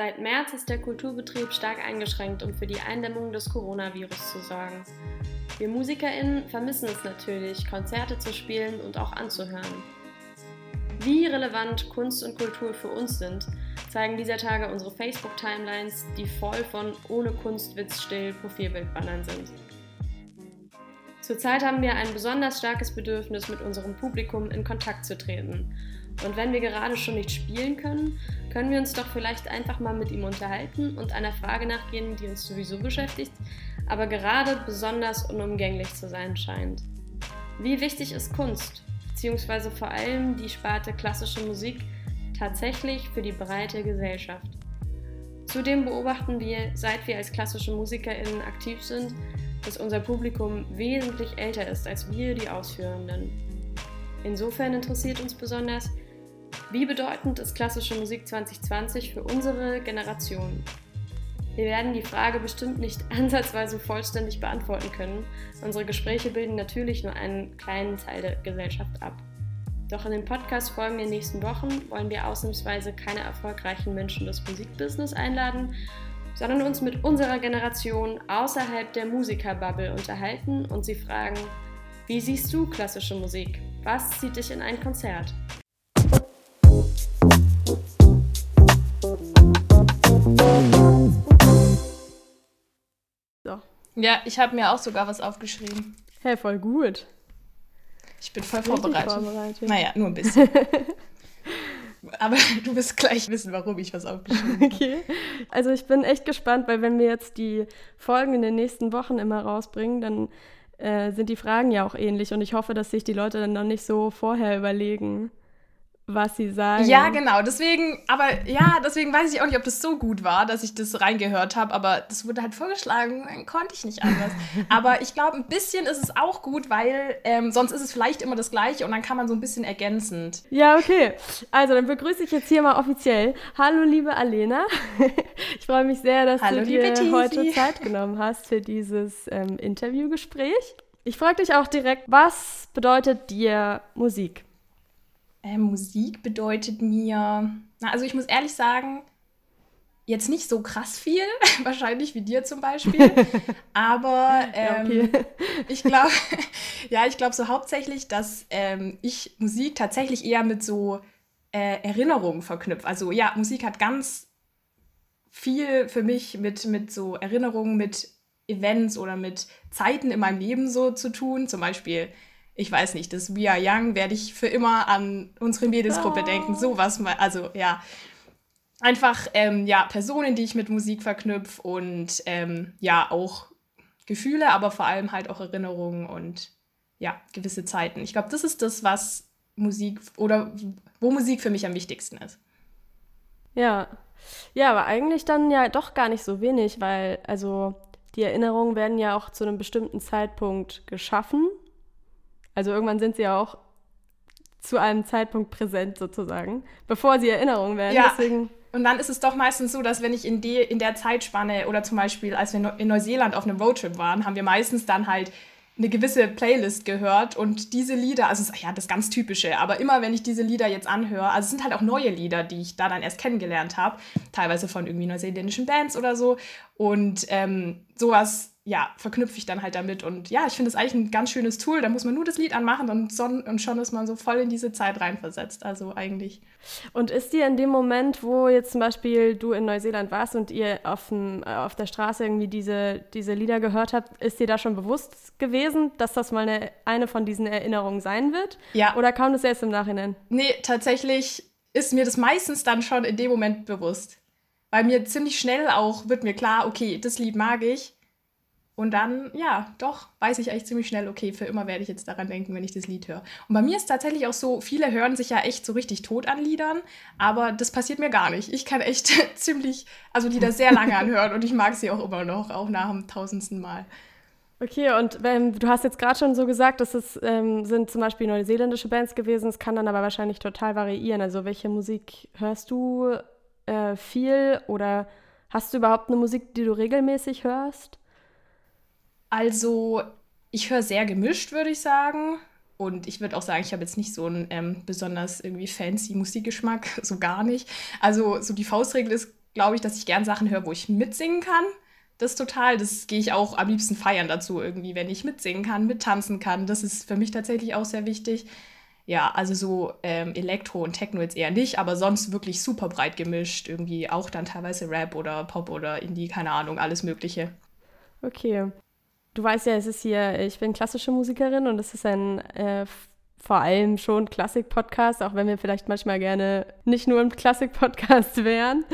Seit März ist der Kulturbetrieb stark eingeschränkt, um für die Eindämmung des Coronavirus zu sorgen. Wir MusikerInnen vermissen es natürlich, Konzerte zu spielen und auch anzuhören. Wie relevant Kunst und Kultur für uns sind, zeigen dieser Tage unsere Facebook-Timelines, die voll von ohne Kunstwitz still Profilbildbannern sind. Zurzeit haben wir ein besonders starkes Bedürfnis, mit unserem Publikum in Kontakt zu treten. Und wenn wir gerade schon nicht spielen können, können wir uns doch vielleicht einfach mal mit ihm unterhalten und einer Frage nachgehen, die uns sowieso beschäftigt, aber gerade besonders unumgänglich zu sein scheint. Wie wichtig ist Kunst, beziehungsweise vor allem die Sparte klassische Musik, tatsächlich für die breite Gesellschaft? Zudem beobachten wir, seit wir als klassische MusikerInnen aktiv sind, dass unser Publikum wesentlich älter ist als wir, die Ausführenden. Insofern interessiert uns besonders, wie bedeutend ist klassische Musik 2020 für unsere Generation? Wir werden die Frage bestimmt nicht ansatzweise vollständig beantworten können. Unsere Gespräche bilden natürlich nur einen kleinen Teil der Gesellschaft ab. Doch in den Podcast-Folgen der nächsten Wochen wollen wir ausnahmsweise keine erfolgreichen Menschen des Musikbusiness einladen, sondern uns mit unserer Generation außerhalb der Musikerbubble unterhalten und sie fragen, wie siehst du klassische Musik? Was zieht dich in ein Konzert? So. Ja, ich habe mir auch sogar was aufgeschrieben. Hey, voll gut. Ich bin voll vorbereitet. vorbereitet. Naja, nur ein bisschen. Aber du wirst gleich wissen, warum ich was aufgeschrieben habe. Okay. Also ich bin echt gespannt, weil wenn wir jetzt die Folgen in den nächsten Wochen immer rausbringen, dann äh, sind die Fragen ja auch ähnlich und ich hoffe, dass sich die Leute dann noch nicht so vorher überlegen was sie sagen. Ja, genau. Deswegen, aber ja, deswegen weiß ich auch nicht, ob das so gut war, dass ich das reingehört habe. Aber das wurde halt vorgeschlagen, dann konnte ich nicht anders. aber ich glaube, ein bisschen ist es auch gut, weil ähm, sonst ist es vielleicht immer das Gleiche und dann kann man so ein bisschen ergänzend. Ja, okay. Also dann begrüße ich jetzt hier mal offiziell. Hallo, liebe Alena. ich freue mich sehr, dass Hallo, du dir heute Zeit genommen hast für dieses ähm, Interviewgespräch. Ich frage dich auch direkt, was bedeutet dir Musik? Äh, Musik bedeutet mir, na, also ich muss ehrlich sagen, jetzt nicht so krass viel, wahrscheinlich wie dir zum Beispiel, aber ähm, ja, okay. ich glaube, ja, ich glaube so hauptsächlich, dass ähm, ich Musik tatsächlich eher mit so äh, Erinnerungen verknüpfe. Also ja, Musik hat ganz viel für mich mit, mit so Erinnerungen, mit Events oder mit Zeiten in meinem Leben so zu tun. Zum Beispiel ich weiß nicht, das We Are Young werde ich für immer an unsere Mädelsgruppe oh. denken. Sowas mal, also ja. Einfach, ähm, ja, Personen, die ich mit Musik verknüpfe und ähm, ja, auch Gefühle, aber vor allem halt auch Erinnerungen und ja, gewisse Zeiten. Ich glaube, das ist das, was Musik oder wo Musik für mich am wichtigsten ist. Ja. Ja, aber eigentlich dann ja doch gar nicht so wenig, weil also die Erinnerungen werden ja auch zu einem bestimmten Zeitpunkt geschaffen also irgendwann sind sie ja auch zu einem Zeitpunkt präsent sozusagen, bevor sie Erinnerungen werden. Ja. Deswegen und dann ist es doch meistens so, dass wenn ich in, die, in der Zeitspanne oder zum Beispiel, als wir in Neuseeland auf einem Roadtrip waren, haben wir meistens dann halt eine gewisse Playlist gehört und diese Lieder, also ja, das ganz typische, aber immer wenn ich diese Lieder jetzt anhöre, also es sind halt auch neue Lieder, die ich da dann erst kennengelernt habe, teilweise von irgendwie neuseeländischen Bands oder so und ähm, sowas ja, verknüpfe ich dann halt damit. Und ja, ich finde es eigentlich ein ganz schönes Tool. Da muss man nur das Lied anmachen und, son und schon ist man so voll in diese Zeit reinversetzt. Also eigentlich. Und ist dir in dem Moment, wo jetzt zum Beispiel du in Neuseeland warst und ihr auf, dem, äh, auf der Straße irgendwie diese, diese Lieder gehört habt, ist dir da schon bewusst gewesen, dass das mal eine, eine von diesen Erinnerungen sein wird? Ja. Oder kam das erst im Nachhinein? Nee, tatsächlich ist mir das meistens dann schon in dem Moment bewusst. Weil mir ziemlich schnell auch wird mir klar, okay, das Lied mag ich und dann, ja, doch, weiß ich eigentlich ziemlich schnell, okay, für immer werde ich jetzt daran denken, wenn ich das Lied höre. Und bei mir ist tatsächlich auch so, viele hören sich ja echt so richtig tot an Liedern, aber das passiert mir gar nicht. Ich kann echt ziemlich, also Lieder sehr lange anhören und ich mag sie auch immer noch, auch nach dem tausendsten Mal. Okay, und ähm, du hast jetzt gerade schon so gesagt, dass es ähm, sind zum Beispiel neuseeländische Bands gewesen, es kann dann aber wahrscheinlich total variieren. Also welche Musik hörst du äh, viel oder hast du überhaupt eine Musik, die du regelmäßig hörst? Also, ich höre sehr gemischt, würde ich sagen. Und ich würde auch sagen, ich habe jetzt nicht so einen ähm, besonders irgendwie fancy Musikgeschmack, so gar nicht. Also, so die Faustregel ist, glaube ich, dass ich gern Sachen höre, wo ich mitsingen kann. Das total, das gehe ich auch am liebsten feiern dazu irgendwie, wenn ich mitsingen kann, mittanzen kann. Das ist für mich tatsächlich auch sehr wichtig. Ja, also so ähm, Elektro und Techno jetzt eher nicht, aber sonst wirklich super breit gemischt. Irgendwie auch dann teilweise Rap oder Pop oder Indie, keine Ahnung, alles Mögliche. Okay. Du weißt ja, es ist hier, ich bin klassische Musikerin und es ist ein äh, vor allem schon Klassik-Podcast, auch wenn wir vielleicht manchmal gerne nicht nur ein Klassik-Podcast wären.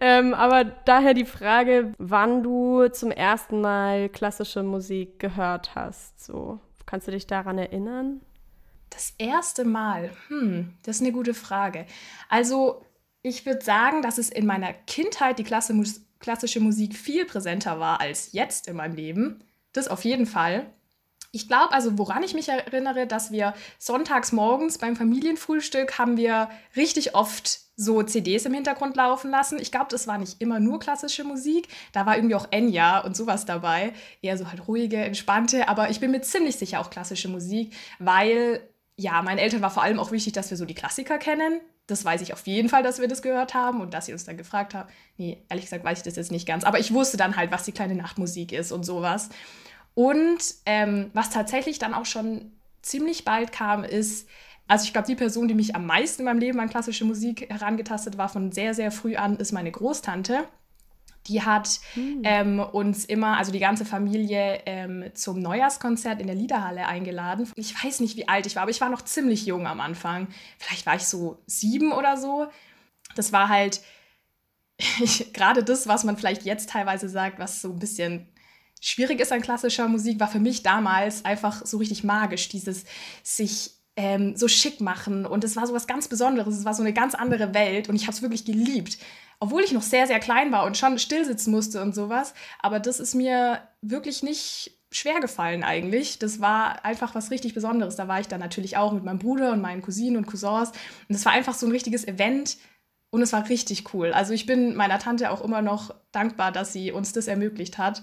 Ähm, aber daher die Frage, wann du zum ersten Mal klassische Musik gehört hast. So, kannst du dich daran erinnern? Das erste Mal, hm, das ist eine gute Frage. Also ich würde sagen, dass es in meiner Kindheit die klassische Musik viel präsenter war als jetzt in meinem Leben. Das auf jeden Fall. Ich glaube also, woran ich mich erinnere, dass wir sonntags morgens beim Familienfrühstück haben wir richtig oft so CDs im Hintergrund laufen lassen. Ich glaube, das war nicht immer nur klassische Musik. Da war irgendwie auch Enya und sowas dabei. Eher so halt ruhige, entspannte. Aber ich bin mir ziemlich sicher auch klassische Musik, weil ja, meinen Eltern war vor allem auch wichtig, dass wir so die Klassiker kennen. Das weiß ich auf jeden Fall, dass wir das gehört haben und dass sie uns dann gefragt haben. Nee, ehrlich gesagt weiß ich das jetzt nicht ganz. Aber ich wusste dann halt, was die kleine Nachtmusik ist und sowas. Und ähm, was tatsächlich dann auch schon ziemlich bald kam, ist, also ich glaube, die Person, die mich am meisten in meinem Leben an klassische Musik herangetastet war, von sehr, sehr früh an, ist meine Großtante. Die hat hm. ähm, uns immer, also die ganze Familie, ähm, zum Neujahrskonzert in der Liederhalle eingeladen. Ich weiß nicht, wie alt ich war, aber ich war noch ziemlich jung am Anfang. Vielleicht war ich so sieben oder so. Das war halt gerade das, was man vielleicht jetzt teilweise sagt, was so ein bisschen schwierig ist an klassischer Musik, war für mich damals einfach so richtig magisch. Dieses sich ähm, so schick machen und es war so was ganz Besonderes. Es war so eine ganz andere Welt und ich habe es wirklich geliebt obwohl ich noch sehr, sehr klein war und schon still sitzen musste und sowas. Aber das ist mir wirklich nicht schwer gefallen eigentlich. Das war einfach was richtig Besonderes. Da war ich dann natürlich auch mit meinem Bruder und meinen Cousinen und Cousins. Und das war einfach so ein richtiges Event. Und es war richtig cool. Also ich bin meiner Tante auch immer noch dankbar, dass sie uns das ermöglicht hat.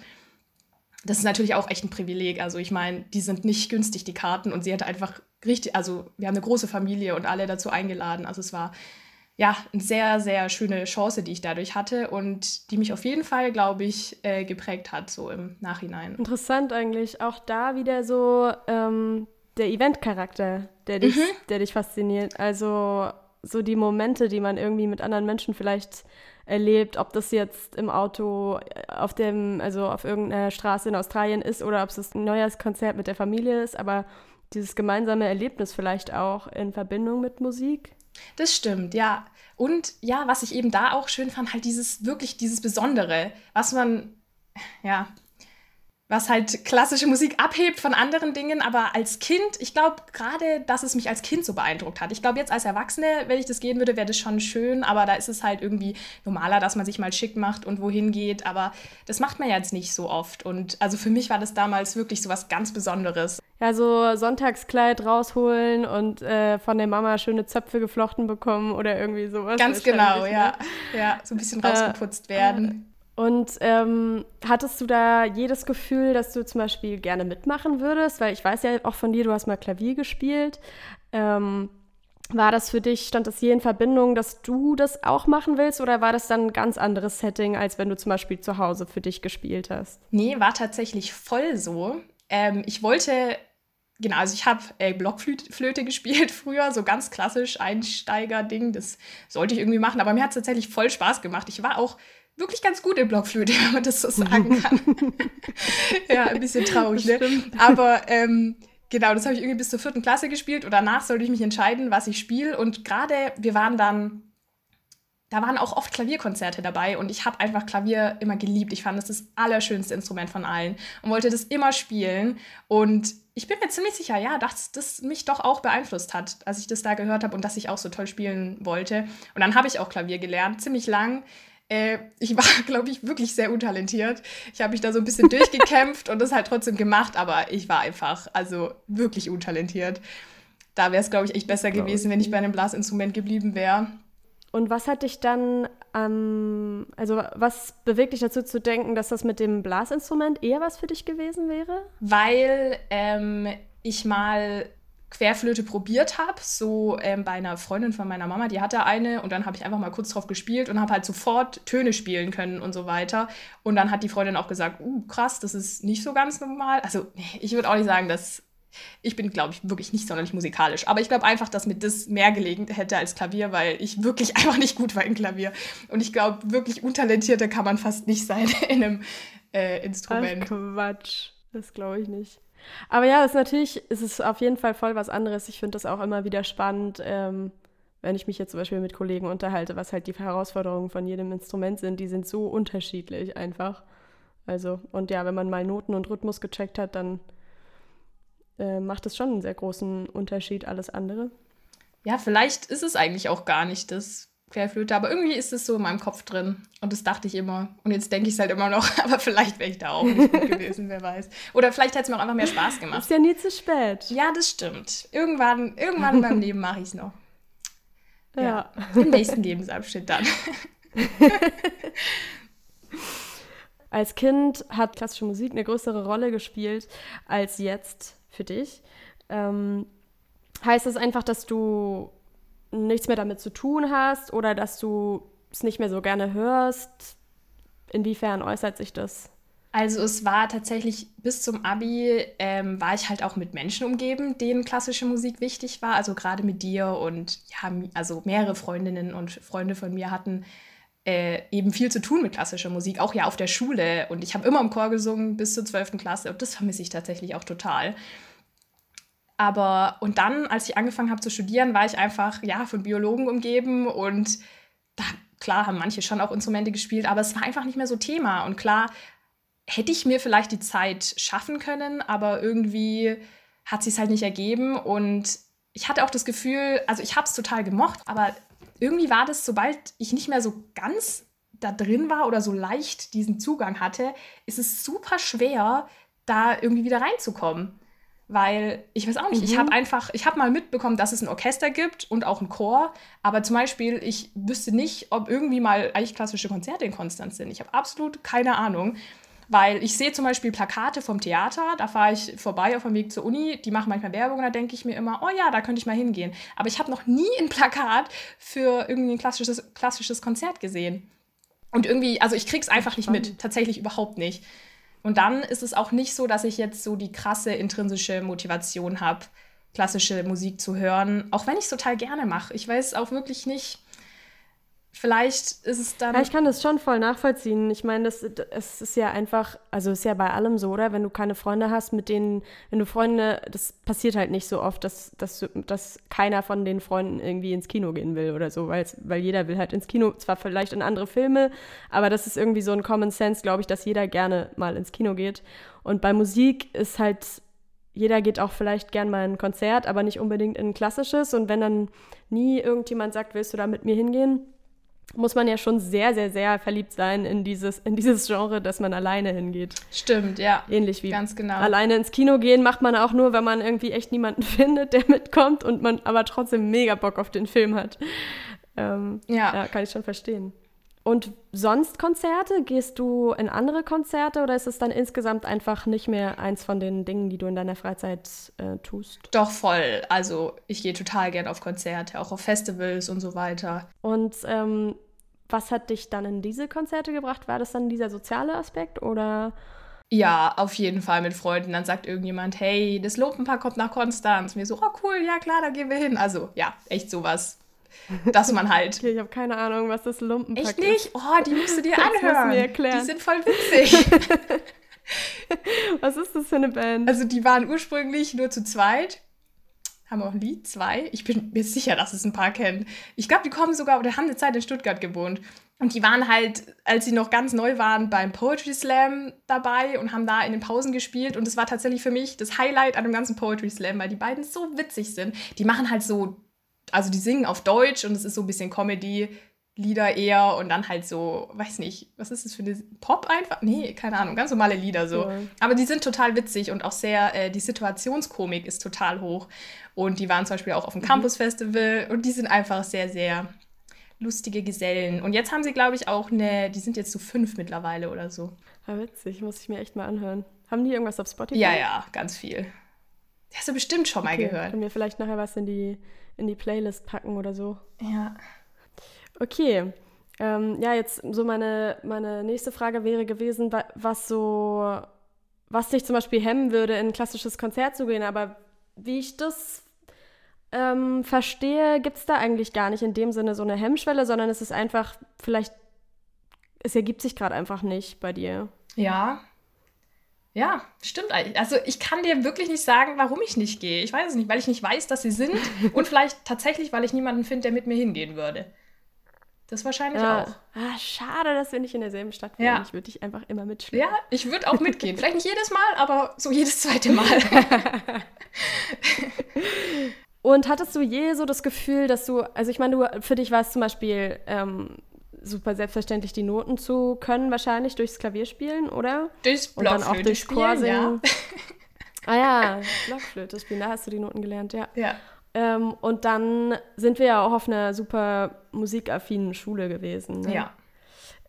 Das ist natürlich auch echt ein Privileg. Also ich meine, die sind nicht günstig, die Karten. Und sie hatte einfach richtig, also wir haben eine große Familie und alle dazu eingeladen. Also es war ja, eine sehr, sehr schöne Chance, die ich dadurch hatte und die mich auf jeden Fall, glaube ich, äh, geprägt hat, so im Nachhinein. Interessant eigentlich. Auch da wieder so ähm, der Event-Charakter, der, dich, mhm. der dich fasziniert. Also so die Momente, die man irgendwie mit anderen Menschen vielleicht erlebt, ob das jetzt im Auto äh, auf dem, also auf irgendeiner Straße in Australien ist oder ob es ein Neujahrskonzert mit der Familie ist, aber dieses gemeinsame Erlebnis vielleicht auch in Verbindung mit Musik. Das stimmt, ja. Und ja, was ich eben da auch schön fand, halt dieses wirklich dieses Besondere, was man, ja, was halt klassische Musik abhebt von anderen Dingen, aber als Kind, ich glaube gerade, dass es mich als Kind so beeindruckt hat. Ich glaube jetzt als Erwachsene, wenn ich das gehen würde, wäre das schon schön, aber da ist es halt irgendwie normaler, dass man sich mal schick macht und wohin geht, aber das macht man ja jetzt nicht so oft und also für mich war das damals wirklich so was ganz Besonderes. Ja, so Sonntagskleid rausholen und äh, von der Mama schöne Zöpfe geflochten bekommen oder irgendwie sowas. Ganz genau, ja. Ne? Ja, so ein bisschen rausgeputzt äh, werden. Und ähm, hattest du da jedes Gefühl, dass du zum Beispiel gerne mitmachen würdest? Weil ich weiß ja auch von dir, du hast mal Klavier gespielt. Ähm, war das für dich, stand das hier in Verbindung, dass du das auch machen willst oder war das dann ein ganz anderes Setting, als wenn du zum Beispiel zu Hause für dich gespielt hast? Nee, war tatsächlich voll so. Ähm, ich wollte, genau, also ich habe äh, Blockflöte gespielt früher, so ganz klassisch Einsteiger-Ding, das sollte ich irgendwie machen, aber mir hat es tatsächlich voll Spaß gemacht. Ich war auch wirklich ganz gut in Blockflöte, wenn man das so sagen kann. ja, ein bisschen traurig, ne? Aber ähm, genau, das habe ich irgendwie bis zur vierten Klasse gespielt und danach sollte ich mich entscheiden, was ich spiele. Und gerade wir waren dann, da waren auch oft Klavierkonzerte dabei und ich habe einfach Klavier immer geliebt. Ich fand das das allerschönste Instrument von allen und wollte das immer spielen. Und ich bin mir ziemlich sicher, ja, dass das mich doch auch beeinflusst hat, als ich das da gehört habe und dass ich auch so toll spielen wollte. Und dann habe ich auch Klavier gelernt, ziemlich lang. Äh, ich war, glaube ich, wirklich sehr untalentiert. Ich habe mich da so ein bisschen durchgekämpft und das halt trotzdem gemacht, aber ich war einfach, also wirklich untalentiert. Da wäre es, glaube ich, echt besser gewesen, wenn ich bei einem Blasinstrument geblieben wäre. Und was hat dich dann, ähm, also was bewegt dich dazu zu denken, dass das mit dem Blasinstrument eher was für dich gewesen wäre? Weil ähm, ich mal Querflöte probiert habe, so ähm, bei einer Freundin von meiner Mama, die hatte eine und dann habe ich einfach mal kurz drauf gespielt und habe halt sofort Töne spielen können und so weiter. Und dann hat die Freundin auch gesagt, uh, krass, das ist nicht so ganz normal. Also ich würde auch nicht sagen, dass ich bin, glaube ich, wirklich nicht sonderlich musikalisch. Aber ich glaube einfach, dass mir das mehr gelegen hätte als Klavier, weil ich wirklich einfach nicht gut war im Klavier. Und ich glaube, wirklich untalentierter kann man fast nicht sein in einem äh, Instrument. Ach, Quatsch. Das glaube ich nicht. Aber ja, ist natürlich, ist es auf jeden Fall voll was anderes. Ich finde das auch immer wieder spannend, ähm, wenn ich mich jetzt zum Beispiel mit Kollegen unterhalte, was halt die Herausforderungen von jedem Instrument sind. Die sind so unterschiedlich einfach. Also, und ja, wenn man mal Noten und Rhythmus gecheckt hat, dann äh, macht es schon einen sehr großen Unterschied, alles andere. Ja, vielleicht ist es eigentlich auch gar nicht das Querflöte, aber irgendwie ist es so in meinem Kopf drin. Und das dachte ich immer. Und jetzt denke ich es halt immer noch, aber vielleicht wäre ich da auch nicht gut gewesen, wer weiß. Oder vielleicht hätte es mir auch einfach mehr Spaß gemacht. Ist ja nie zu spät. Ja, das stimmt. Irgendwann, irgendwann in meinem Leben mache ich es noch. Ja. ja. Im nächsten Lebensabschnitt dann. Als Kind hat klassische Musik eine größere Rolle gespielt als jetzt für dich. Ähm, heißt das einfach, dass du nichts mehr damit zu tun hast oder dass du es nicht mehr so gerne hörst? Inwiefern äußert sich das? Also es war tatsächlich bis zum Abi ähm, war ich halt auch mit Menschen umgeben, denen klassische Musik wichtig war. Also gerade mit dir und ja, also mehrere Freundinnen und Freunde von mir hatten äh, eben viel zu tun mit klassischer Musik, auch ja auf der Schule. Und ich habe immer im Chor gesungen bis zur 12. Klasse und das vermisse ich tatsächlich auch total. Aber, und dann, als ich angefangen habe zu studieren, war ich einfach, ja, von Biologen umgeben und da, klar, haben manche schon auch Instrumente gespielt, aber es war einfach nicht mehr so Thema. Und klar, hätte ich mir vielleicht die Zeit schaffen können, aber irgendwie hat sich halt nicht ergeben und ich hatte auch das Gefühl, also ich habe es total gemocht, aber irgendwie war das, sobald ich nicht mehr so ganz da drin war oder so leicht diesen Zugang hatte, ist es super schwer, da irgendwie wieder reinzukommen weil ich weiß auch nicht, mhm. ich habe einfach, ich habe mal mitbekommen, dass es ein Orchester gibt und auch ein Chor, aber zum Beispiel, ich wüsste nicht, ob irgendwie mal eigentlich klassische Konzerte in Konstanz sind. Ich habe absolut keine Ahnung, weil ich sehe zum Beispiel Plakate vom Theater, da fahre ich vorbei auf dem Weg zur Uni, die machen manchmal Werbung und da denke ich mir immer, oh ja, da könnte ich mal hingehen. Aber ich habe noch nie ein Plakat für irgendwie ein klassisches, klassisches Konzert gesehen. Und irgendwie, also ich krieg's einfach nicht mit, tatsächlich überhaupt nicht. Und dann ist es auch nicht so, dass ich jetzt so die krasse intrinsische Motivation habe, klassische Musik zu hören, auch wenn ich es total gerne mache. Ich weiß auch wirklich nicht, vielleicht ist es dann. Ja, ich kann das schon voll nachvollziehen. Ich meine, das, es ist ja einfach, also ist ja bei allem so, oder? Wenn du keine Freunde hast, mit denen, wenn du Freunde, das passiert halt nicht so oft, dass, dass, dass keiner von den Freunden irgendwie ins Kino gehen will oder so, weil jeder will halt ins Kino, zwar vielleicht in andere Filme, aber das ist irgendwie so ein Common Sense, glaube ich, dass jeder gerne mal ins Kino geht. Und bei Musik ist halt jeder geht auch vielleicht gern mal in ein Konzert, aber nicht unbedingt in ein klassisches. Und wenn dann nie irgendjemand sagt, willst du da mit mir hingehen, muss man ja schon sehr, sehr, sehr verliebt sein in dieses, in dieses Genre, dass man alleine hingeht. Stimmt, ja. Ähnlich wie Ganz genau. alleine ins Kino gehen macht man auch nur, wenn man irgendwie echt niemanden findet, der mitkommt und man aber trotzdem mega Bock auf den Film hat. Ähm, ja. ja, kann ich schon verstehen. Und sonst Konzerte? Gehst du in andere Konzerte oder ist es dann insgesamt einfach nicht mehr eins von den Dingen, die du in deiner Freizeit äh, tust? Doch voll. Also ich gehe total gern auf Konzerte, auch auf Festivals und so weiter. Und ähm, was hat dich dann in diese Konzerte gebracht? War das dann dieser soziale Aspekt oder? Ja, auf jeden Fall mit Freunden. Dann sagt irgendjemand, hey, das Lumpenpaar kommt nach Konstanz. mir so, oh cool, ja klar, da gehen wir hin. Also ja, echt sowas dass man halt. Okay, ich habe keine Ahnung, was das Lumpenpack Echt nicht? ist. Oh, die musst du dir anhören. Mir erklären. Die sind voll witzig. was ist das für eine Band? Also die waren ursprünglich nur zu zweit. Haben wir auch ein Lied? Zwei? Ich bin mir sicher, dass es ein paar kennen. Ich glaube, die kommen sogar oder haben eine Zeit in Stuttgart gewohnt. Und die waren halt, als sie noch ganz neu waren, beim Poetry Slam dabei und haben da in den Pausen gespielt. Und es war tatsächlich für mich das Highlight an dem ganzen Poetry Slam, weil die beiden so witzig sind. Die machen halt so also die singen auf Deutsch und es ist so ein bisschen Comedy. Lieder eher und dann halt so, weiß nicht, was ist das für eine Pop einfach? Nee, keine Ahnung, ganz normale Lieder so. Ja. Aber die sind total witzig und auch sehr, äh, die Situationskomik ist total hoch. Und die waren zum Beispiel auch auf dem mhm. Campus Festival und die sind einfach sehr, sehr lustige Gesellen. Und jetzt haben sie, glaube ich, auch eine, die sind jetzt so fünf mittlerweile oder so. Ja, witzig, muss ich mir echt mal anhören. Haben die irgendwas auf Spotify? Ja, ja, ganz viel. Hast du bestimmt schon mal okay, gehört. Können wir vielleicht nachher was in die, in die Playlist packen oder so. Ja. Okay. Ähm, ja, jetzt so meine, meine nächste Frage wäre gewesen, was so, was dich zum Beispiel hemmen würde, in ein klassisches Konzert zu gehen. Aber wie ich das ähm, verstehe, gibt es da eigentlich gar nicht in dem Sinne so eine Hemmschwelle, sondern es ist einfach vielleicht, es ergibt sich gerade einfach nicht bei dir. Ja. Ja, stimmt eigentlich. Also ich kann dir wirklich nicht sagen, warum ich nicht gehe. Ich weiß es nicht, weil ich nicht weiß, dass sie sind und vielleicht tatsächlich, weil ich niemanden finde, der mit mir hingehen würde. Das wahrscheinlich ja. auch. Ah, schade, dass wir nicht in derselben Stadt wohnen. Ja. Ich würde dich einfach immer mitschleppen. Ja, ich würde auch mitgehen. Vielleicht nicht jedes Mal, aber so jedes zweite Mal. Und hattest du je so das Gefühl, dass du, also ich meine, du, für dich war es zum Beispiel ähm, super selbstverständlich, die Noten zu können, wahrscheinlich durchs Klavierspielen, oder? Durchs Blockflöte Und dann auch durchs Chorsingen. Ja. ah ja, Blockflöte spielen, da hast du die Noten gelernt, ja. Ja. Ähm, und dann sind wir ja auch auf einer super musikaffinen Schule gewesen. Ne? Ja.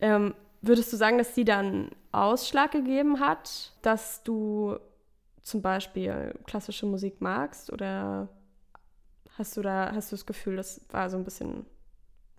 Ähm, würdest du sagen, dass die dann Ausschlag gegeben hat, dass du zum Beispiel klassische Musik magst oder Hast du da, hast du das Gefühl, das war so ein bisschen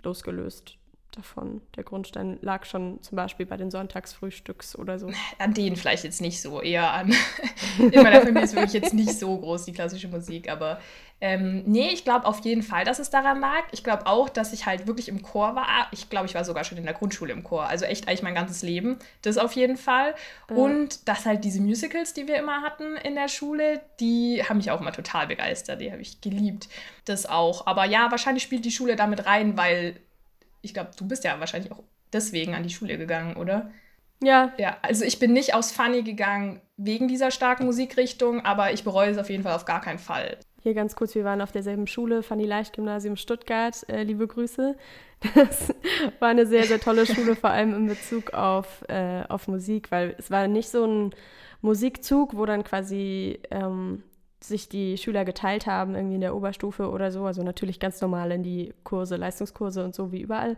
losgelöst davon? Der Grundstein lag schon zum Beispiel bei den Sonntagsfrühstücks oder so. An denen vielleicht jetzt nicht so, eher an. In meiner Familie ist wirklich jetzt nicht so groß die klassische Musik, aber ähm, nee, ich glaube auf jeden Fall, dass es daran lag. Ich glaube auch, dass ich halt wirklich im Chor war. Ich glaube, ich war sogar schon in der Grundschule im Chor. Also echt eigentlich mein ganzes Leben. Das auf jeden Fall. Ja. Und dass halt diese Musicals, die wir immer hatten in der Schule, die haben mich auch immer total begeistert. Die habe ich geliebt. Das auch. Aber ja, wahrscheinlich spielt die Schule damit rein, weil ich glaube, du bist ja wahrscheinlich auch deswegen an die Schule gegangen, oder? Ja. Ja, also ich bin nicht aus Funny gegangen wegen dieser starken Musikrichtung, aber ich bereue es auf jeden Fall auf gar keinen Fall. Hier ganz kurz, wir waren auf derselben Schule, Fanny Leicht Gymnasium Stuttgart. Äh, liebe Grüße. Das war eine sehr, sehr tolle Schule, vor allem in Bezug auf, äh, auf Musik, weil es war nicht so ein Musikzug, wo dann quasi ähm, sich die Schüler geteilt haben, irgendwie in der Oberstufe oder so. Also natürlich ganz normal in die Kurse, Leistungskurse und so wie überall.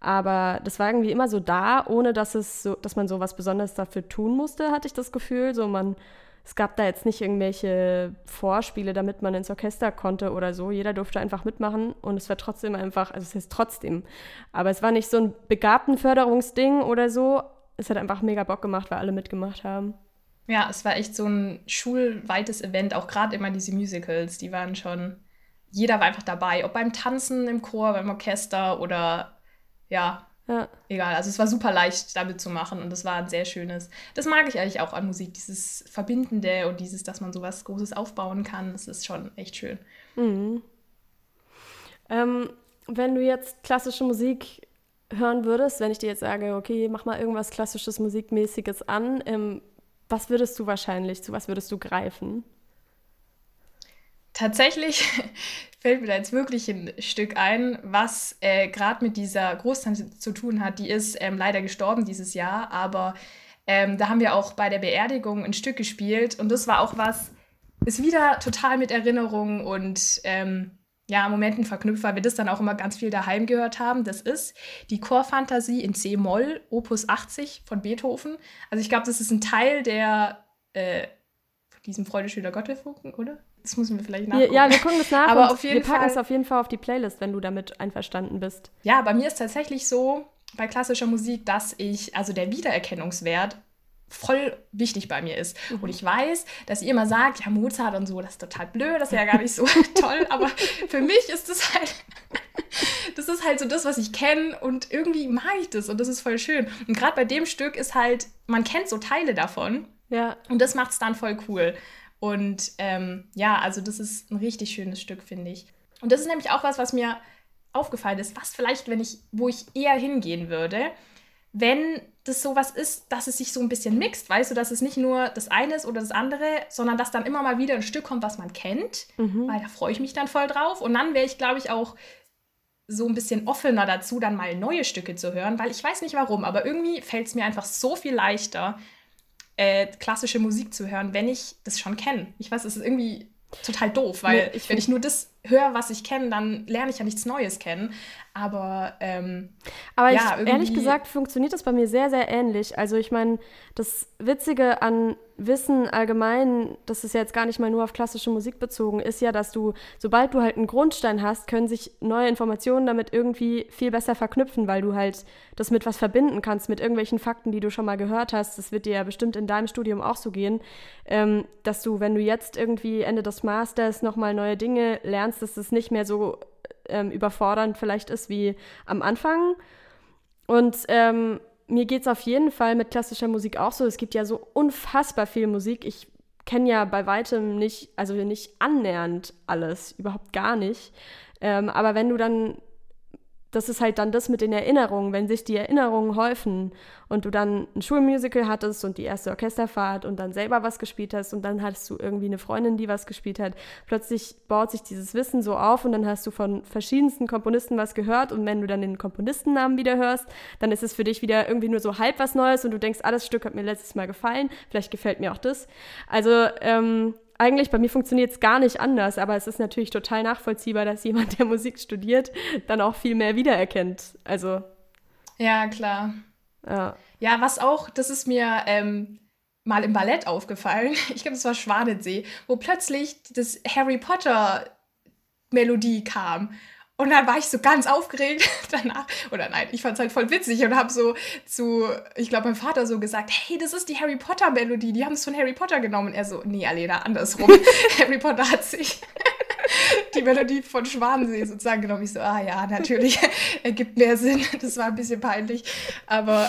Aber das war irgendwie immer so da, ohne dass es so, dass man so was Besonderes dafür tun musste, hatte ich das Gefühl. So man es gab da jetzt nicht irgendwelche Vorspiele, damit man ins Orchester konnte oder so. Jeder durfte einfach mitmachen und es war trotzdem einfach, also es ist trotzdem, aber es war nicht so ein Begabtenförderungsding oder so. Es hat einfach mega Bock gemacht, weil alle mitgemacht haben. Ja, es war echt so ein schulweites Event, auch gerade immer diese Musicals, die waren schon, jeder war einfach dabei, ob beim Tanzen im Chor, beim Orchester oder ja, ja. Egal, also es war super leicht damit zu machen und es war ein sehr schönes. Das mag ich eigentlich auch an Musik, dieses Verbindende und dieses, dass man sowas Großes aufbauen kann. Das ist schon echt schön. Mhm. Ähm, wenn du jetzt klassische Musik hören würdest, wenn ich dir jetzt sage, okay, mach mal irgendwas klassisches Musikmäßiges an, ähm, was würdest du wahrscheinlich, zu was würdest du greifen? Tatsächlich fällt mir da jetzt wirklich ein Stück ein, was äh, gerade mit dieser Großtante zu tun hat. Die ist ähm, leider gestorben dieses Jahr, aber ähm, da haben wir auch bei der Beerdigung ein Stück gespielt und das war auch was, ist wieder total mit Erinnerungen und ähm, ja, Momenten verknüpft, weil wir das dann auch immer ganz viel daheim gehört haben. Das ist die Chorfantasie in C-Moll, Opus 80 von Beethoven. Also ich glaube, das ist ein Teil der äh, diesem Freudeschüler Gottesfunken, oder? Das müssen wir vielleicht nachgucken. Ja, wir gucken das nach. Aber auf jeden wir packen es auf jeden Fall auf die Playlist, wenn du damit einverstanden bist. Ja, bei mir ist tatsächlich so, bei klassischer Musik, dass ich, also der Wiedererkennungswert voll wichtig bei mir ist. Mhm. Und ich weiß, dass ihr immer sagt, ja, Mozart und so, das ist total blöd, das ist ja gar nicht so toll, aber für mich ist das halt, das ist halt so das, was ich kenne und irgendwie mag ich das und das ist voll schön. Und gerade bei dem Stück ist halt, man kennt so Teile davon. Ja. Und das macht es dann voll cool. Und ähm, ja, also das ist ein richtig schönes Stück, finde ich. Und das ist nämlich auch was, was mir aufgefallen ist, was vielleicht, wenn ich, wo ich eher hingehen würde, wenn das sowas ist, dass es sich so ein bisschen mixt, weißt du, dass es nicht nur das eine ist oder das andere, sondern dass dann immer mal wieder ein Stück kommt, was man kennt, mhm. weil da freue ich mich dann voll drauf. Und dann wäre ich, glaube ich, auch so ein bisschen offener dazu, dann mal neue Stücke zu hören, weil ich weiß nicht warum, aber irgendwie fällt es mir einfach so viel leichter, äh, klassische Musik zu hören, wenn ich das schon kenne. Ich weiß, es ist irgendwie total doof, weil nee, ich wenn ich nur das höre, was ich kenne, dann lerne ich ja nichts Neues kennen. Aber, ähm, aber ja, ich, ehrlich gesagt funktioniert das bei mir sehr, sehr ähnlich. Also ich meine, das Witzige an Wissen allgemein, das ist ja jetzt gar nicht mal nur auf klassische Musik bezogen, ist ja, dass du, sobald du halt einen Grundstein hast, können sich neue Informationen damit irgendwie viel besser verknüpfen, weil du halt das mit was verbinden kannst, mit irgendwelchen Fakten, die du schon mal gehört hast. Das wird dir ja bestimmt in deinem Studium auch so gehen, ähm, dass du, wenn du jetzt irgendwie Ende des Masters nochmal neue Dinge lernst, dass es nicht mehr so ähm, überfordernd vielleicht ist wie am Anfang. Und ähm, mir geht es auf jeden Fall mit klassischer Musik auch so. Es gibt ja so unfassbar viel Musik. Ich kenne ja bei weitem nicht, also nicht annähernd alles, überhaupt gar nicht. Ähm, aber wenn du dann das ist halt dann das mit den Erinnerungen, wenn sich die Erinnerungen häufen und du dann ein Schulmusical hattest und die erste Orchesterfahrt und dann selber was gespielt hast und dann hattest du irgendwie eine Freundin, die was gespielt hat. Plötzlich baut sich dieses Wissen so auf und dann hast du von verschiedensten Komponisten was gehört und wenn du dann den Komponistennamen wieder hörst, dann ist es für dich wieder irgendwie nur so halb was Neues und du denkst, ah, das Stück hat mir letztes Mal gefallen, vielleicht gefällt mir auch das. Also ähm, eigentlich bei mir funktioniert es gar nicht anders, aber es ist natürlich total nachvollziehbar, dass jemand, der Musik studiert, dann auch viel mehr wiedererkennt. Also. Ja, klar. Ja, ja was auch, das ist mir ähm, mal im Ballett aufgefallen. Ich glaube, es war Schwanensee, wo plötzlich das Harry Potter Melodie kam. Und dann war ich so ganz aufgeregt danach. Oder nein, ich fand es halt voll witzig und habe so zu, ich glaube, meinem Vater so gesagt, hey, das ist die Harry Potter Melodie, die haben es von Harry Potter genommen. Und er so, nee, Alena, andersrum. Harry Potter hat sich die Melodie von Schwanensee sozusagen genommen. Ich so, ah ja, natürlich, ergibt mehr Sinn. Das war ein bisschen peinlich. Aber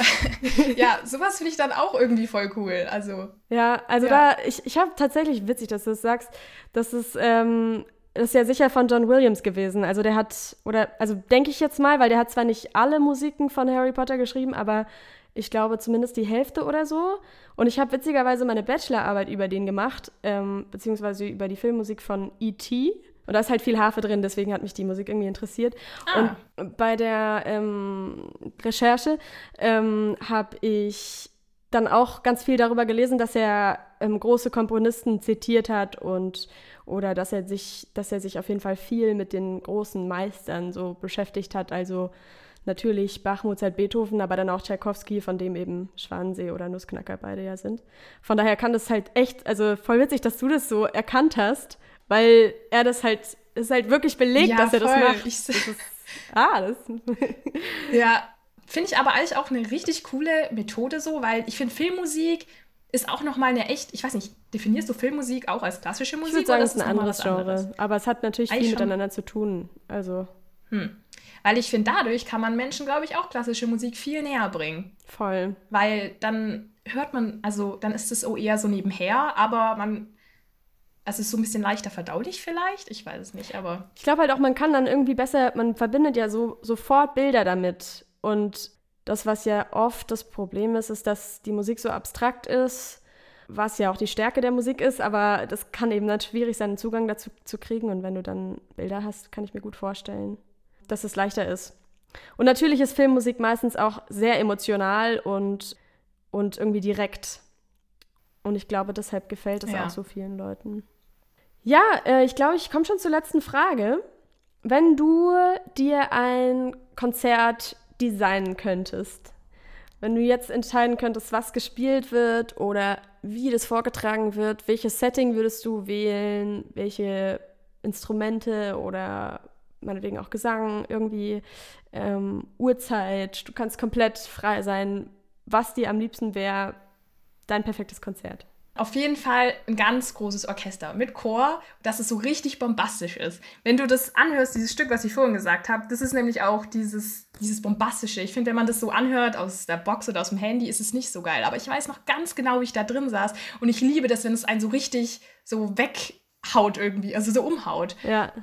ja, sowas finde ich dann auch irgendwie voll cool. Also. Ja, also ja. da, ich, ich habe tatsächlich witzig, dass du das sagst, dass es ähm, ist ja sicher von John Williams gewesen. Also der hat, oder, also denke ich jetzt mal, weil der hat zwar nicht alle Musiken von Harry Potter geschrieben, aber ich glaube zumindest die Hälfte oder so. Und ich habe witzigerweise meine Bachelorarbeit über den gemacht, ähm, beziehungsweise über die Filmmusik von E.T. Und da ist halt viel Harfe drin, deswegen hat mich die Musik irgendwie interessiert. Ah. Und bei der ähm, Recherche ähm, habe ich dann auch ganz viel darüber gelesen, dass er ähm, große Komponisten zitiert hat und oder dass er sich, dass er sich auf jeden Fall viel mit den großen Meistern so beschäftigt hat. Also natürlich Bach, Mozart, Beethoven, aber dann auch Tchaikovsky, von dem eben Schwanensee oder Nussknacker beide ja sind. Von daher kann das halt echt, also voll witzig, dass du das so erkannt hast, weil er das halt, ist halt wirklich belegt, ja, dass er voll. das macht. Ich, das ist, ah, das. ja, finde ich aber eigentlich auch eine richtig coole Methode so, weil ich finde Filmmusik ist auch nochmal eine echt, ich weiß nicht, definierst du Filmmusik auch als klassische Musik? Ich würde sagen, es ist ein anderes Genre. Anderes? Aber es hat natürlich Eigentlich viel miteinander zu tun. Also. Hm. Weil ich finde, dadurch kann man Menschen, glaube ich, auch klassische Musik viel näher bringen. Voll. Weil dann hört man, also dann ist es auch eher so nebenher, aber man also es ist so ein bisschen leichter verdaulich vielleicht, ich weiß es nicht, aber. Ich glaube halt auch, man kann dann irgendwie besser, man verbindet ja so sofort Bilder damit. Und das, was ja oft das Problem ist, ist, dass die Musik so abstrakt ist, was ja auch die Stärke der Musik ist, aber das kann eben dann schwierig sein, einen Zugang dazu zu kriegen. Und wenn du dann Bilder hast, kann ich mir gut vorstellen, dass es leichter ist. Und natürlich ist Filmmusik meistens auch sehr emotional und, und irgendwie direkt. Und ich glaube, deshalb gefällt es ja. auch so vielen Leuten. Ja, äh, ich glaube, ich komme schon zur letzten Frage. Wenn du dir ein Konzert designen könntest. Wenn du jetzt entscheiden könntest, was gespielt wird oder wie das vorgetragen wird, welches Setting würdest du wählen, welche Instrumente oder meinetwegen auch Gesang, irgendwie ähm, Uhrzeit, du kannst komplett frei sein, was dir am liebsten wäre, dein perfektes Konzert. Auf jeden Fall ein ganz großes Orchester mit Chor, dass es so richtig bombastisch ist. Wenn du das anhörst, dieses Stück, was ich vorhin gesagt habe, das ist nämlich auch dieses, dieses Bombastische. Ich finde, wenn man das so anhört aus der Box oder aus dem Handy, ist es nicht so geil. Aber ich weiß noch ganz genau, wie ich da drin saß. Und ich liebe das, wenn es einen so richtig so weghaut irgendwie, also so umhaut. Ja.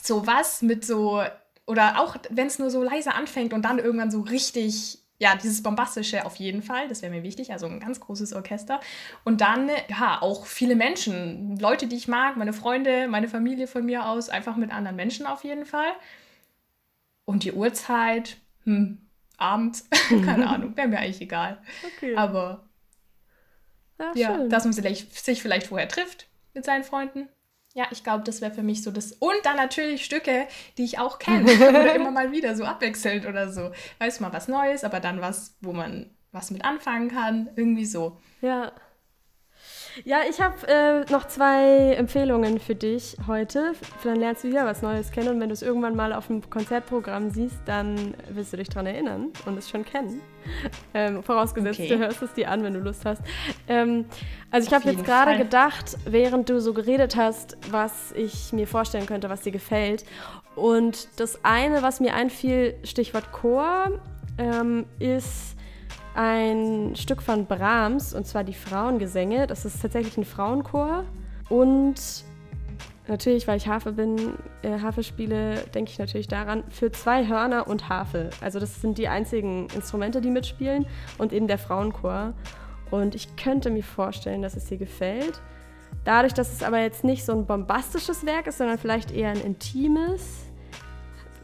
So was mit so, oder auch wenn es nur so leise anfängt und dann irgendwann so richtig ja, dieses Bombastische auf jeden Fall, das wäre mir wichtig, also ein ganz großes Orchester. Und dann, ja, auch viele Menschen, Leute, die ich mag, meine Freunde, meine Familie von mir aus, einfach mit anderen Menschen auf jeden Fall. Und die Uhrzeit, hm, abends, keine Ahnung, wäre mir eigentlich egal. Okay. Aber ja, ja dass man sich vielleicht vorher trifft mit seinen Freunden. Ja, ich glaube, das wäre für mich so das. Und dann natürlich Stücke, die ich auch kenne. oder immer mal wieder so abwechselnd oder so. Weiß mal was Neues, aber dann was, wo man was mit anfangen kann. Irgendwie so. Ja. Ja, ich habe äh, noch zwei Empfehlungen für dich heute. Dann lernst du wieder was Neues kennen und wenn du es irgendwann mal auf dem Konzertprogramm siehst, dann wirst du dich daran erinnern und es schon kennen. Ähm, vorausgesetzt, okay. du hörst es dir an, wenn du Lust hast. Ähm, also ich habe jetzt gerade gedacht, während du so geredet hast, was ich mir vorstellen könnte, was dir gefällt. Und das eine, was mir einfiel, Stichwort Chor, ähm, ist ein Stück von Brahms, und zwar die Frauengesänge. Das ist tatsächlich ein Frauenchor. Und natürlich, weil ich Harfe bin, äh, Harfe spiele, denke ich natürlich daran, für zwei Hörner und Harfe. Also das sind die einzigen Instrumente, die mitspielen und eben der Frauenchor. Und ich könnte mir vorstellen, dass es dir gefällt. Dadurch, dass es aber jetzt nicht so ein bombastisches Werk ist, sondern vielleicht eher ein intimes,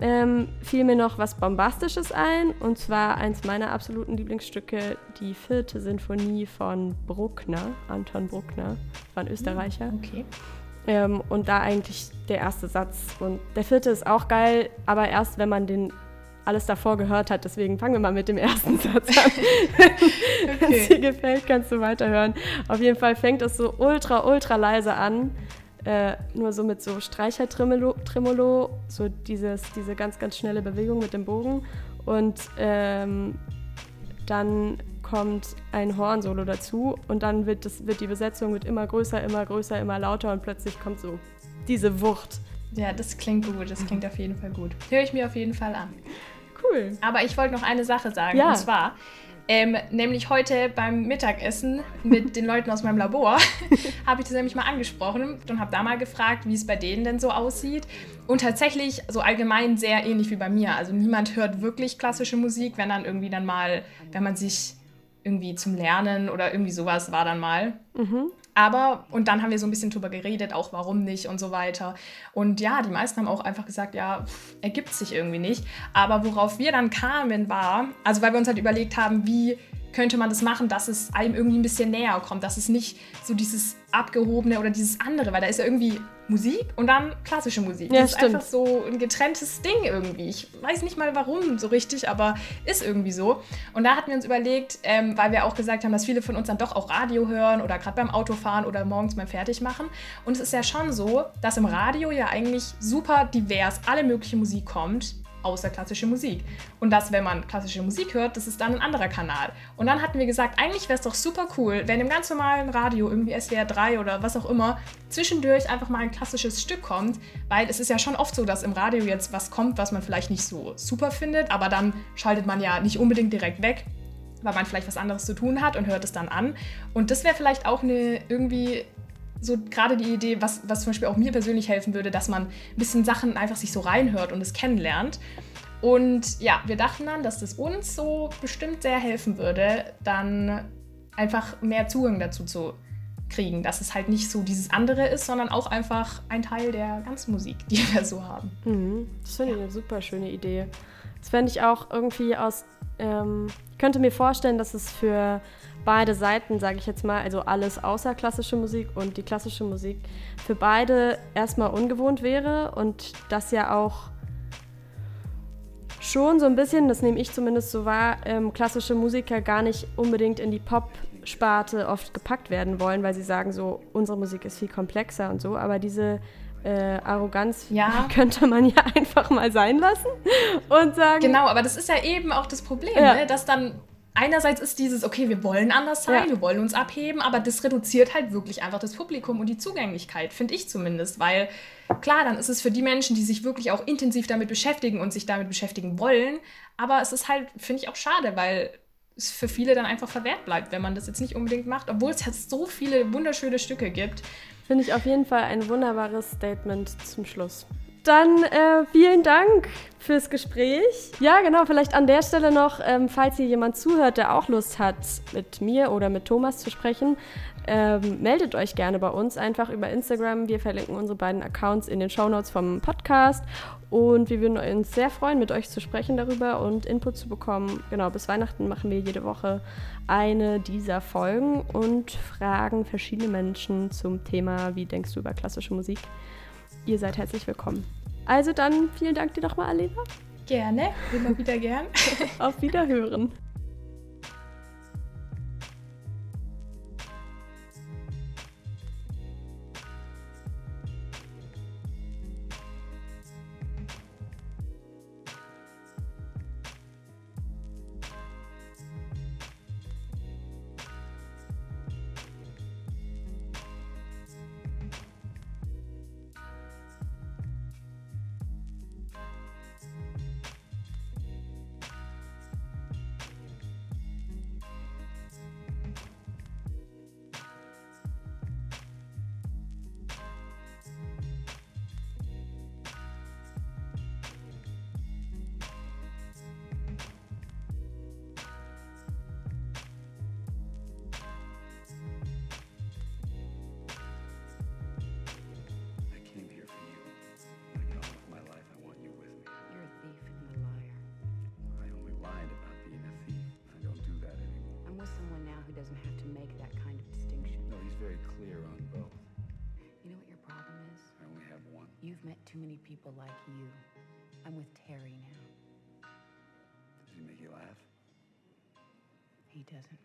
ähm, fiel mir noch was Bombastisches ein, und zwar eins meiner absoluten Lieblingsstücke, die vierte Sinfonie von Bruckner, Anton Bruckner, war ein Österreicher. Hm, okay. Ähm, und da eigentlich der erste Satz. Und der vierte ist auch geil, aber erst wenn man den alles davor gehört hat. Deswegen fangen wir mal mit dem ersten Satz an. Wenn es dir gefällt, kannst du weiterhören. Auf jeden Fall fängt es so ultra, ultra leise an äh, nur so mit so Streichertremolo, so dieses, diese ganz, ganz schnelle Bewegung mit dem Bogen. Und ähm, dann kommt ein Hornsolo dazu und dann wird, das, wird die Besetzung wird immer größer, immer größer, immer lauter und plötzlich kommt so diese Wucht. Ja, das klingt gut, das klingt auf jeden Fall gut. Höre ich mir auf jeden Fall an. Cool. Aber ich wollte noch eine Sache sagen, ja. und zwar, ähm, nämlich heute beim Mittagessen mit den Leuten aus meinem Labor habe ich das nämlich mal angesprochen und habe da mal gefragt, wie es bei denen denn so aussieht. Und tatsächlich so allgemein sehr ähnlich wie bei mir. Also niemand hört wirklich klassische Musik, wenn dann irgendwie dann mal, wenn man sich irgendwie zum Lernen oder irgendwie sowas war dann mal. Mhm. Aber, und dann haben wir so ein bisschen drüber geredet, auch warum nicht und so weiter. Und ja, die meisten haben auch einfach gesagt, ja, ergibt sich irgendwie nicht. Aber worauf wir dann kamen war, also weil wir uns halt überlegt haben, wie könnte man das machen, dass es einem irgendwie ein bisschen näher kommt, dass es nicht so dieses abgehobene oder dieses andere, weil da ist ja irgendwie Musik und dann klassische Musik. Ja, das stimmt. ist einfach so ein getrenntes Ding irgendwie. Ich weiß nicht mal warum so richtig, aber ist irgendwie so. Und da hatten wir uns überlegt, ähm, weil wir auch gesagt haben, dass viele von uns dann doch auch Radio hören oder gerade beim Autofahren oder morgens beim Fertigmachen. Und es ist ja schon so, dass im Radio ja eigentlich super divers alle mögliche Musik kommt außer klassische Musik. Und dass, wenn man klassische Musik hört, das ist dann ein anderer Kanal. Und dann hatten wir gesagt, eigentlich wäre es doch super cool, wenn im ganz normalen Radio, irgendwie SWR 3 oder was auch immer, zwischendurch einfach mal ein klassisches Stück kommt, weil es ist ja schon oft so, dass im Radio jetzt was kommt, was man vielleicht nicht so super findet, aber dann schaltet man ja nicht unbedingt direkt weg, weil man vielleicht was anderes zu tun hat und hört es dann an. Und das wäre vielleicht auch eine irgendwie so gerade die Idee, was, was zum Beispiel auch mir persönlich helfen würde, dass man ein bisschen Sachen einfach sich so reinhört und es kennenlernt. Und ja, wir dachten dann, dass das uns so bestimmt sehr helfen würde, dann einfach mehr Zugang dazu zu kriegen, dass es halt nicht so dieses andere ist, sondern auch einfach ein Teil der ganzen Musik, die wir so haben. Mhm. Das finde ich ja. eine super schöne Idee. Das fände ich auch irgendwie aus, ähm, ich könnte mir vorstellen, dass es für beide Seiten, sage ich jetzt mal, also alles außer klassische Musik und die klassische Musik, für beide erstmal ungewohnt wäre und das ja auch schon so ein bisschen, das nehme ich zumindest so wahr, ähm, klassische Musiker gar nicht unbedingt in die Pop-Sparte oft gepackt werden wollen, weil sie sagen so, unsere Musik ist viel komplexer und so, aber diese äh, Arroganz ja. könnte man ja einfach mal sein lassen und sagen. Genau, aber das ist ja eben auch das Problem, ja. ne? dass dann einerseits ist dieses, okay, wir wollen anders sein, ja. wir wollen uns abheben, aber das reduziert halt wirklich einfach das Publikum und die Zugänglichkeit, finde ich zumindest, weil klar, dann ist es für die Menschen, die sich wirklich auch intensiv damit beschäftigen und sich damit beschäftigen wollen, aber es ist halt, finde ich auch schade, weil es für viele dann einfach verwehrt bleibt, wenn man das jetzt nicht unbedingt macht, obwohl es jetzt so viele wunderschöne Stücke gibt. Finde ich auf jeden Fall ein wunderbares Statement zum Schluss. Dann äh, vielen Dank fürs Gespräch. Ja, genau, vielleicht an der Stelle noch, ähm, falls hier jemand zuhört, der auch Lust hat, mit mir oder mit Thomas zu sprechen, ähm, meldet euch gerne bei uns einfach über Instagram. Wir verlinken unsere beiden Accounts in den Shownotes vom Podcast und wir würden uns sehr freuen, mit euch zu sprechen darüber und Input zu bekommen. Genau, bis Weihnachten machen wir jede Woche eine dieser Folgen und fragen verschiedene Menschen zum Thema, wie denkst du über klassische Musik? Ihr seid herzlich willkommen. Also dann vielen Dank dir nochmal, Alena. Gerne, immer wieder gern. Auf Wiederhören. doesn't have to make that kind of distinction. No, he's very clear on both. You know what your problem is? I only have one. You've met too many people like you. I'm with Terry now. Does he make you laugh? He doesn't.